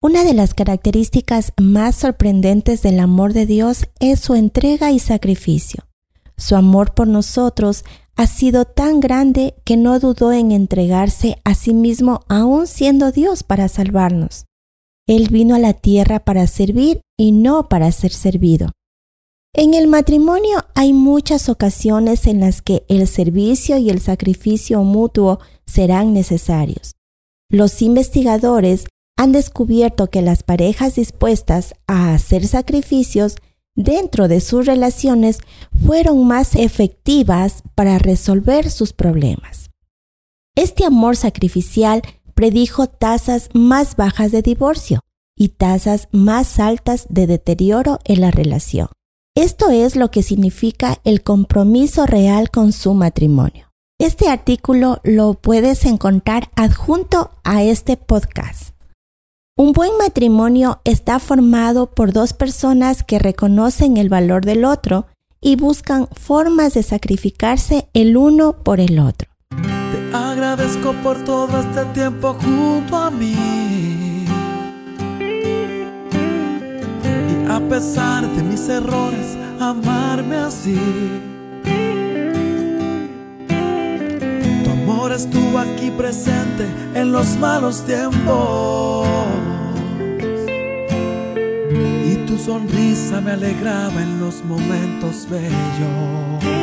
Una de las características más sorprendentes del amor de Dios es su entrega y sacrificio. Su amor por nosotros ha sido tan grande que no dudó en entregarse a sí mismo aún siendo Dios para salvarnos. Él vino a la tierra para servir y no para ser servido. En el matrimonio hay muchas ocasiones en las que el servicio y el sacrificio mutuo serán necesarios. Los investigadores han descubierto que las parejas dispuestas a hacer sacrificios dentro de sus relaciones fueron más efectivas para resolver sus problemas. Este amor sacrificial predijo tasas más bajas de divorcio y tasas más altas de deterioro en la relación. Esto es lo que significa el compromiso real con su matrimonio. Este artículo lo puedes encontrar adjunto a este podcast. Un buen matrimonio está formado por dos personas que reconocen el valor del otro y buscan formas de sacrificarse el uno por el otro. Te agradezco por todo este tiempo junto a mí. Y a pesar de mis errores, amarme así. Tu amor estuvo aquí presente en los malos tiempos. Sonrisa me alegraba en los momentos bellos.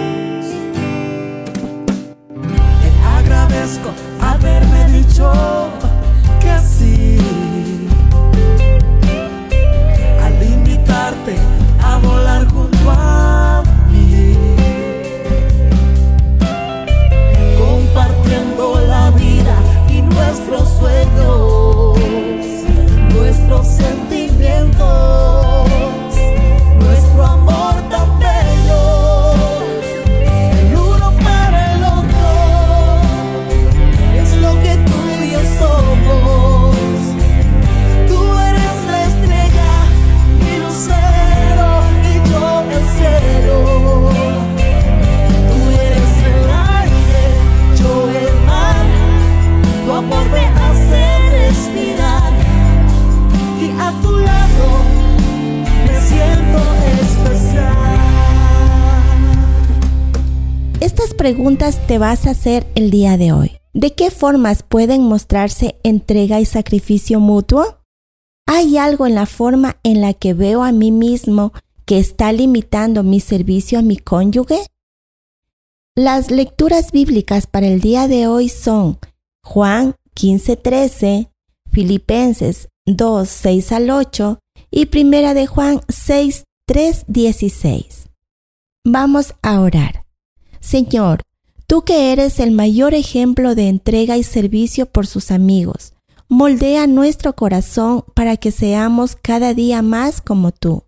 Preguntas te vas a hacer el día de hoy? ¿De qué formas pueden mostrarse entrega y sacrificio mutuo? ¿Hay algo en la forma en la que veo a mí mismo que está limitando mi servicio a mi cónyuge? Las lecturas bíblicas para el día de hoy son Juan 15:13, Filipenses 2, 6 al 8 y Primera de Juan 6, 3, 16. Vamos a orar. Señor, tú que eres el mayor ejemplo de entrega y servicio por sus amigos, moldea nuestro corazón para que seamos cada día más como tú.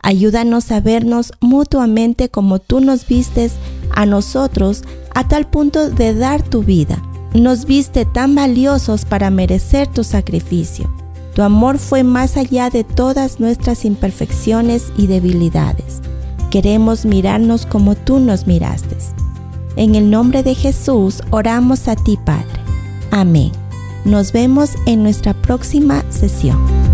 Ayúdanos a vernos mutuamente como tú nos vistes a nosotros a tal punto de dar tu vida. Nos viste tan valiosos para merecer tu sacrificio. Tu amor fue más allá de todas nuestras imperfecciones y debilidades queremos mirarnos como tú nos miraste. En el nombre de Jesús oramos a ti, Padre. Amén. Nos vemos en nuestra próxima sesión.